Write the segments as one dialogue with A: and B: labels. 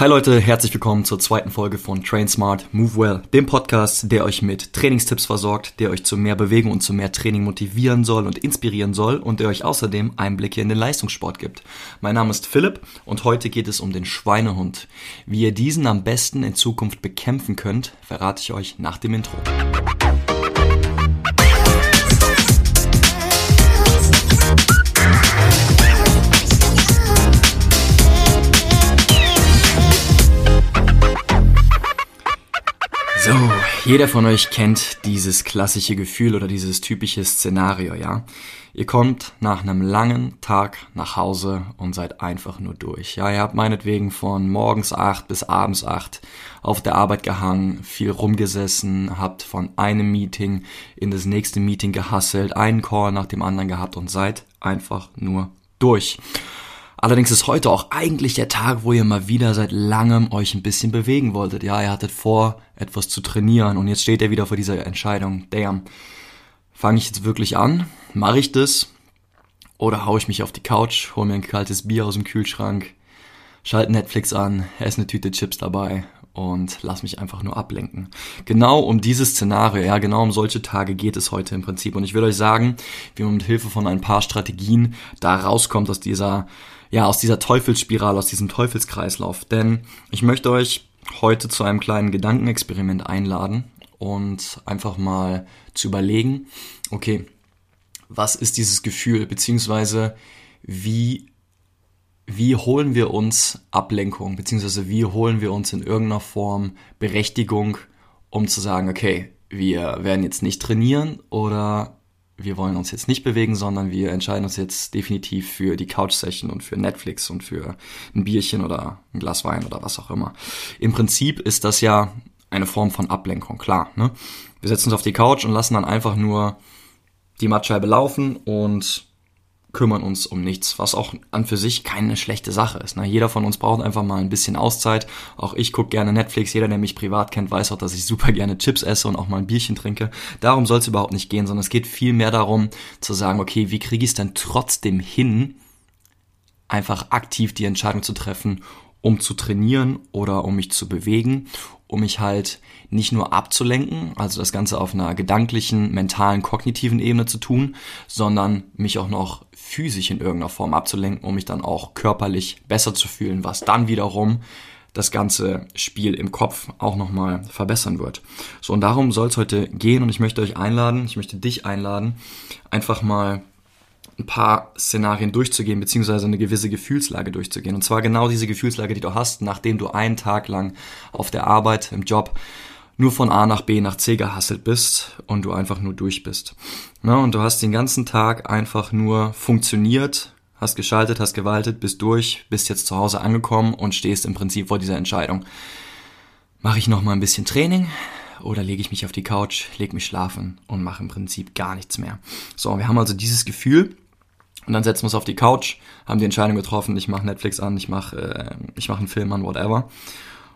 A: Hi Leute, herzlich willkommen zur zweiten Folge von Train Smart Move Well, dem Podcast, der euch mit Trainingstipps versorgt, der euch zu mehr Bewegung und zu mehr Training motivieren soll und inspirieren soll und der euch außerdem Einblicke in den Leistungssport gibt. Mein Name ist Philipp und heute geht es um den Schweinehund. Wie ihr diesen am besten in Zukunft bekämpfen könnt, verrate ich euch nach dem Intro. Jeder von euch kennt dieses klassische Gefühl oder dieses typische Szenario, ja? Ihr kommt nach einem langen Tag nach Hause und seid einfach nur durch. Ja, ihr habt meinetwegen von morgens acht bis abends acht auf der Arbeit gehangen, viel rumgesessen, habt von einem Meeting in das nächste Meeting gehasselt, einen Call nach dem anderen gehabt und seid einfach nur durch. Allerdings ist heute auch eigentlich der Tag, wo ihr mal wieder seit langem euch ein bisschen bewegen wolltet. Ja, ihr hattet vor, etwas zu trainieren und jetzt steht ihr wieder vor dieser Entscheidung. Damn, fange ich jetzt wirklich an? Mache ich das? Oder hau ich mich auf die Couch, hol mir ein kaltes Bier aus dem Kühlschrank, schalte Netflix an, esse eine Tüte Chips dabei und lass mich einfach nur ablenken. Genau um dieses Szenario, ja, genau um solche Tage geht es heute im Prinzip. Und ich will euch sagen, wie man mit Hilfe von ein paar Strategien da rauskommt aus dieser ja, aus dieser Teufelsspirale, aus diesem Teufelskreislauf. Denn ich möchte euch heute zu einem kleinen Gedankenexperiment einladen und einfach mal zu überlegen, okay, was ist dieses Gefühl, beziehungsweise wie, wie holen wir uns Ablenkung, beziehungsweise wie holen wir uns in irgendeiner Form Berechtigung, um zu sagen, okay, wir werden jetzt nicht trainieren oder wir wollen uns jetzt nicht bewegen, sondern wir entscheiden uns jetzt definitiv für die Couch-Session und für Netflix und für ein Bierchen oder ein Glas Wein oder was auch immer. Im Prinzip ist das ja eine Form von Ablenkung, klar. Ne? Wir setzen uns auf die Couch und lassen dann einfach nur die Mattscheibe laufen und kümmern uns um nichts, was auch an für sich keine schlechte Sache ist. Ne? Jeder von uns braucht einfach mal ein bisschen Auszeit. Auch ich gucke gerne Netflix. Jeder, der mich privat kennt, weiß auch, dass ich super gerne Chips esse und auch mal ein Bierchen trinke. Darum soll es überhaupt nicht gehen, sondern es geht viel mehr darum zu sagen, okay, wie kriege ich es denn trotzdem hin, einfach aktiv die Entscheidung zu treffen, um zu trainieren oder um mich zu bewegen, um mich halt nicht nur abzulenken, also das Ganze auf einer gedanklichen, mentalen, kognitiven Ebene zu tun, sondern mich auch noch physisch in irgendeiner Form abzulenken, um mich dann auch körperlich besser zu fühlen, was dann wiederum das ganze Spiel im Kopf auch nochmal verbessern wird. So, und darum soll es heute gehen und ich möchte euch einladen, ich möchte dich einladen, einfach mal ein paar Szenarien durchzugehen, beziehungsweise eine gewisse Gefühlslage durchzugehen. Und zwar genau diese Gefühlslage, die du hast, nachdem du einen Tag lang auf der Arbeit, im Job, nur von A nach B nach C gehasselt bist und du einfach nur durch bist. Na, und du hast den ganzen Tag einfach nur funktioniert, hast geschaltet, hast gewaltet, bist durch, bist jetzt zu Hause angekommen und stehst im Prinzip vor dieser Entscheidung. Mache ich noch mal ein bisschen Training oder lege ich mich auf die Couch, leg mich schlafen und mache im Prinzip gar nichts mehr. So, wir haben also dieses Gefühl, und dann setzen wir uns auf die Couch, haben die Entscheidung getroffen, ich mache Netflix an, ich mache äh, ich mach einen Film an, whatever.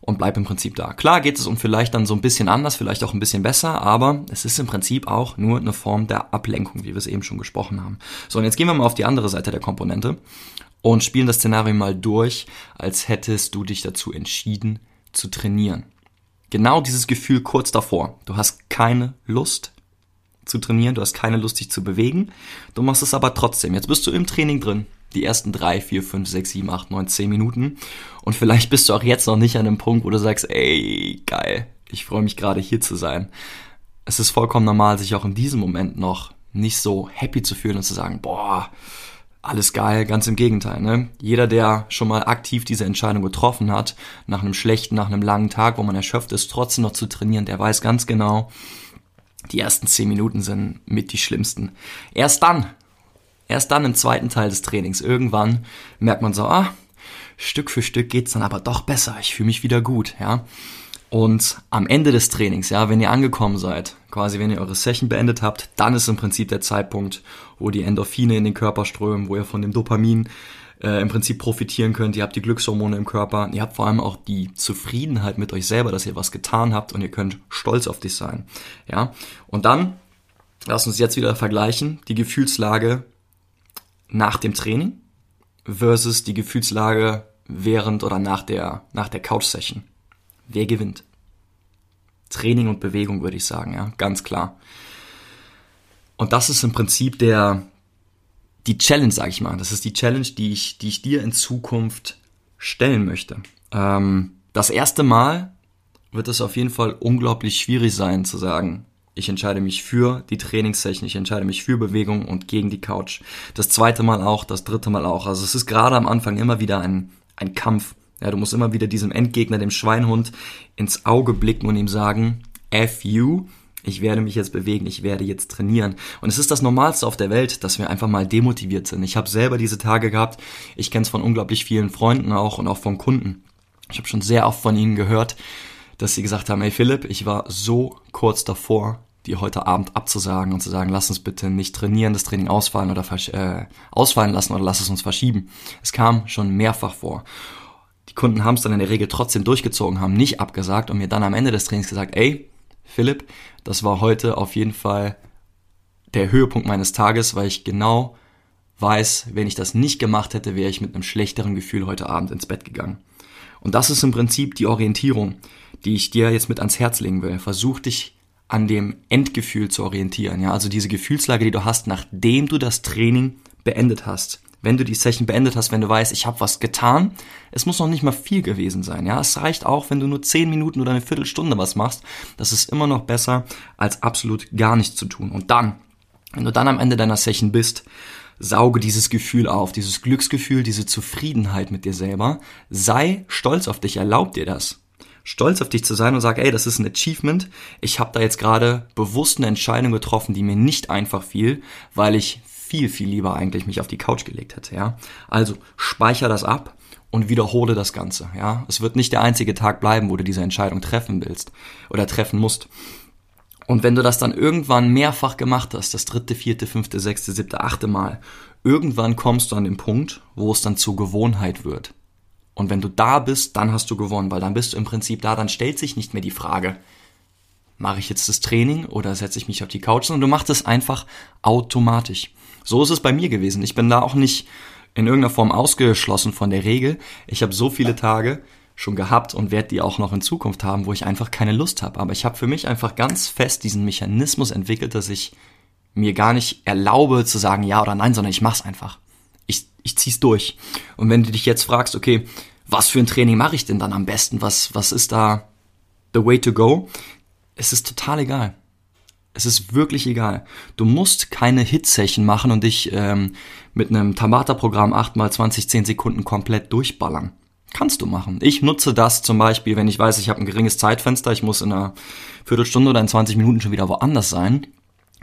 A: Und bleib im Prinzip da. Klar geht es um vielleicht dann so ein bisschen anders, vielleicht auch ein bisschen besser, aber es ist im Prinzip auch nur eine Form der Ablenkung, wie wir es eben schon gesprochen haben. So, und jetzt gehen wir mal auf die andere Seite der Komponente und spielen das Szenario mal durch, als hättest du dich dazu entschieden zu trainieren. Genau dieses Gefühl kurz davor. Du hast keine Lust, zu trainieren, du hast keine Lust, dich zu bewegen. Du machst es aber trotzdem. Jetzt bist du im Training drin. Die ersten drei, vier, fünf, sechs, sieben, acht, neun, zehn Minuten. Und vielleicht bist du auch jetzt noch nicht an einem Punkt, wo du sagst, ey, geil, ich freue mich gerade hier zu sein. Es ist vollkommen normal, sich auch in diesem Moment noch nicht so happy zu fühlen und zu sagen, boah, alles geil, ganz im Gegenteil. Ne? Jeder, der schon mal aktiv diese Entscheidung getroffen hat, nach einem schlechten, nach einem langen Tag, wo man erschöpft ist, trotzdem noch zu trainieren, der weiß ganz genau, die ersten zehn Minuten sind mit die schlimmsten. Erst dann, erst dann im zweiten Teil des Trainings, irgendwann merkt man so, ah, Stück für Stück geht's dann aber doch besser. Ich fühle mich wieder gut, ja. Und am Ende des Trainings, ja, wenn ihr angekommen seid, quasi wenn ihr eure Session beendet habt, dann ist im Prinzip der Zeitpunkt, wo die Endorphine in den Körper strömen, wo ihr von dem Dopamin äh, im Prinzip profitieren könnt. Ihr habt die Glückshormone im Körper. Ihr habt vor allem auch die Zufriedenheit mit euch selber, dass ihr was getan habt und ihr könnt stolz auf dich sein. Ja. Und dann, lass uns jetzt wieder vergleichen, die Gefühlslage nach dem Training versus die Gefühlslage während oder nach der, nach der Couch-Session? Wer gewinnt? Training und Bewegung, würde ich sagen, ja, ganz klar. Und das ist im Prinzip der, die Challenge, sage ich mal. Das ist die Challenge, die ich, die ich dir in Zukunft stellen möchte. Ähm, das erste Mal wird es auf jeden Fall unglaublich schwierig sein zu sagen, ich entscheide mich für die Trainingssession, ich entscheide mich für Bewegung und gegen die Couch. Das zweite Mal auch, das dritte Mal auch. Also es ist gerade am Anfang immer wieder ein, ein Kampf. Ja, du musst immer wieder diesem Endgegner, dem Schweinhund, ins Auge blicken und ihm sagen, F you, ich werde mich jetzt bewegen, ich werde jetzt trainieren. Und es ist das Normalste auf der Welt, dass wir einfach mal demotiviert sind. Ich habe selber diese Tage gehabt, ich kenne es von unglaublich vielen Freunden auch und auch von Kunden. Ich habe schon sehr oft von ihnen gehört, dass sie gesagt haben, hey Philipp, ich war so kurz davor, dir heute Abend abzusagen und zu sagen, lass uns bitte nicht trainieren, das Training ausfallen oder äh, ausfallen lassen oder lass es uns verschieben. Es kam schon mehrfach vor. Die Kunden haben es dann in der Regel trotzdem durchgezogen, haben nicht abgesagt und mir dann am Ende des Trainings gesagt, ey, Philipp, das war heute auf jeden Fall der Höhepunkt meines Tages, weil ich genau weiß, wenn ich das nicht gemacht hätte, wäre ich mit einem schlechteren Gefühl heute Abend ins Bett gegangen. Und das ist im Prinzip die Orientierung, die ich dir jetzt mit ans Herz legen will. Versuch dich an dem Endgefühl zu orientieren, ja, also diese Gefühlslage, die du hast, nachdem du das Training beendet hast. Wenn du die Session beendet hast, wenn du weißt, ich habe was getan, es muss noch nicht mal viel gewesen sein, ja, es reicht auch, wenn du nur zehn Minuten oder eine Viertelstunde was machst, das ist immer noch besser, als absolut gar nichts zu tun. Und dann, wenn du dann am Ende deiner Session bist, sauge dieses Gefühl auf, dieses Glücksgefühl, diese Zufriedenheit mit dir selber, sei stolz auf dich, erlaub dir das. Stolz auf dich zu sein und sag, ey, das ist ein Achievement. Ich habe da jetzt gerade bewusst eine Entscheidung getroffen, die mir nicht einfach fiel, weil ich viel, viel lieber eigentlich mich auf die Couch gelegt hätte, ja. Also speicher das ab und wiederhole das Ganze, ja. Es wird nicht der einzige Tag bleiben, wo du diese Entscheidung treffen willst oder treffen musst. Und wenn du das dann irgendwann mehrfach gemacht hast, das dritte, vierte, fünfte, sechste, siebte, achte Mal, irgendwann kommst du an den Punkt, wo es dann zur Gewohnheit wird. Und wenn du da bist, dann hast du gewonnen, weil dann bist du im Prinzip da, dann stellt sich nicht mehr die Frage, mache ich jetzt das Training oder setze ich mich auf die Couch, sondern du machst es einfach automatisch. So ist es bei mir gewesen. Ich bin da auch nicht in irgendeiner Form ausgeschlossen von der Regel. Ich habe so viele Tage schon gehabt und werde die auch noch in Zukunft haben, wo ich einfach keine Lust habe. Aber ich habe für mich einfach ganz fest diesen Mechanismus entwickelt, dass ich mir gar nicht erlaube zu sagen ja oder nein, sondern ich mach's einfach ich zieh's durch. Und wenn du dich jetzt fragst, okay, was für ein Training mache ich denn dann am besten? Was, was ist da the way to go? Es ist total egal. Es ist wirklich egal. Du musst keine Hit-Session machen und dich ähm, mit einem Tabata-Programm 8 mal 20, 10 Sekunden komplett durchballern. Kannst du machen. Ich nutze das zum Beispiel, wenn ich weiß, ich habe ein geringes Zeitfenster, ich muss in einer Viertelstunde oder in 20 Minuten schon wieder woanders sein.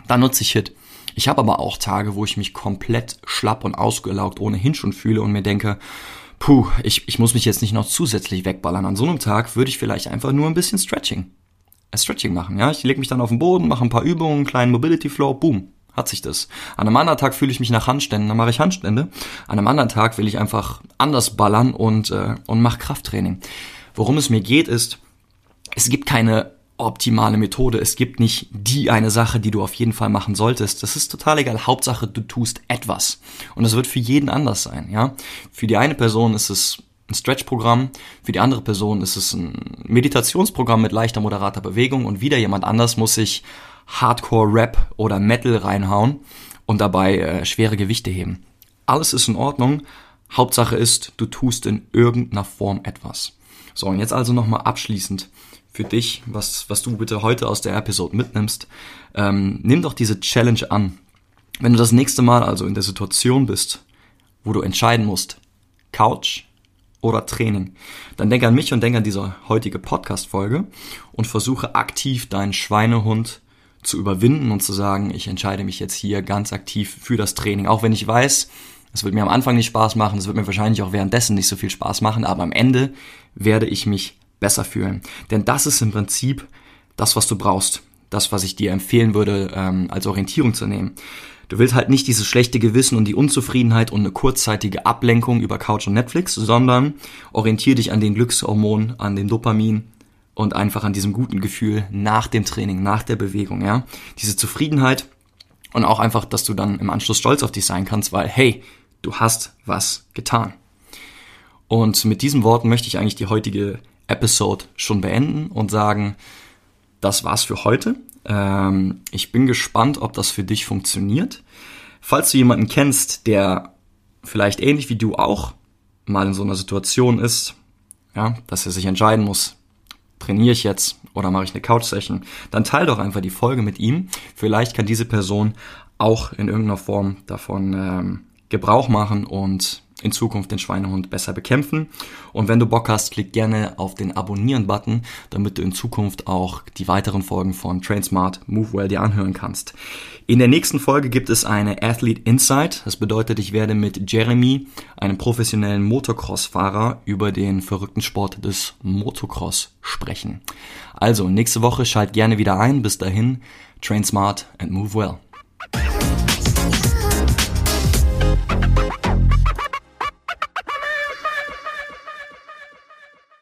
A: Dann nutze ich Hit. Ich habe aber auch Tage, wo ich mich komplett schlapp und ausgelaugt ohnehin schon fühle und mir denke, puh, ich, ich muss mich jetzt nicht noch zusätzlich wegballern. An so einem Tag würde ich vielleicht einfach nur ein bisschen Stretching. Äh, Stretching machen, ja. Ich lege mich dann auf den Boden, mache ein paar Übungen, einen kleinen Mobility Flow, boom, hat sich das. An einem anderen Tag fühle ich mich nach Handständen, dann mache ich Handstände. An einem anderen Tag will ich einfach anders ballern und, äh, und mache Krafttraining. Worum es mir geht, ist, es gibt keine optimale Methode. Es gibt nicht die eine Sache, die du auf jeden Fall machen solltest. Das ist total egal. Hauptsache, du tust etwas. Und das wird für jeden anders sein, ja. Für die eine Person ist es ein Stretch-Programm, für die andere Person ist es ein Meditationsprogramm mit leichter, moderater Bewegung und wieder jemand anders muss sich Hardcore-Rap oder Metal reinhauen und dabei äh, schwere Gewichte heben. Alles ist in Ordnung. Hauptsache ist, du tust in irgendeiner Form etwas. So, und jetzt also nochmal abschließend für dich, was, was du bitte heute aus der Episode mitnimmst. Ähm, nimm doch diese Challenge an. Wenn du das nächste Mal also in der Situation bist, wo du entscheiden musst, Couch oder Training, dann denk an mich und denk an diese heutige Podcast-Folge und versuche aktiv deinen Schweinehund zu überwinden und zu sagen, ich entscheide mich jetzt hier ganz aktiv für das Training. Auch wenn ich weiß, es wird mir am Anfang nicht Spaß machen, es wird mir wahrscheinlich auch währenddessen nicht so viel Spaß machen, aber am Ende werde ich mich besser fühlen. Denn das ist im Prinzip das, was du brauchst. Das, was ich dir empfehlen würde, ähm, als Orientierung zu nehmen. Du willst halt nicht dieses schlechte Gewissen und die Unzufriedenheit und eine kurzzeitige Ablenkung über Couch und Netflix, sondern orientier dich an den Glückshormonen, an den Dopamin und einfach an diesem guten Gefühl nach dem Training, nach der Bewegung, ja. Diese Zufriedenheit und auch einfach, dass du dann im Anschluss stolz auf dich sein kannst, weil, hey, du hast was getan. Und mit diesen Worten möchte ich eigentlich die heutige Episode schon beenden und sagen, das war's für heute. Ähm, ich bin gespannt, ob das für dich funktioniert. Falls du jemanden kennst, der vielleicht ähnlich wie du auch mal in so einer Situation ist, ja, dass er sich entscheiden muss, trainiere ich jetzt oder mache ich eine Couch-Session, dann teile doch einfach die Folge mit ihm. Vielleicht kann diese Person auch in irgendeiner Form davon ähm, Gebrauch machen und in Zukunft den Schweinehund besser bekämpfen. Und wenn du Bock hast, klick gerne auf den Abonnieren-Button, damit du in Zukunft auch die weiteren Folgen von Train Smart Move Well dir anhören kannst. In der nächsten Folge gibt es eine Athlete Insight. Das bedeutet, ich werde mit Jeremy, einem professionellen Motocross-Fahrer, über den verrückten Sport des Motocross sprechen. Also, nächste Woche schalt gerne wieder ein. Bis dahin, train smart and move well.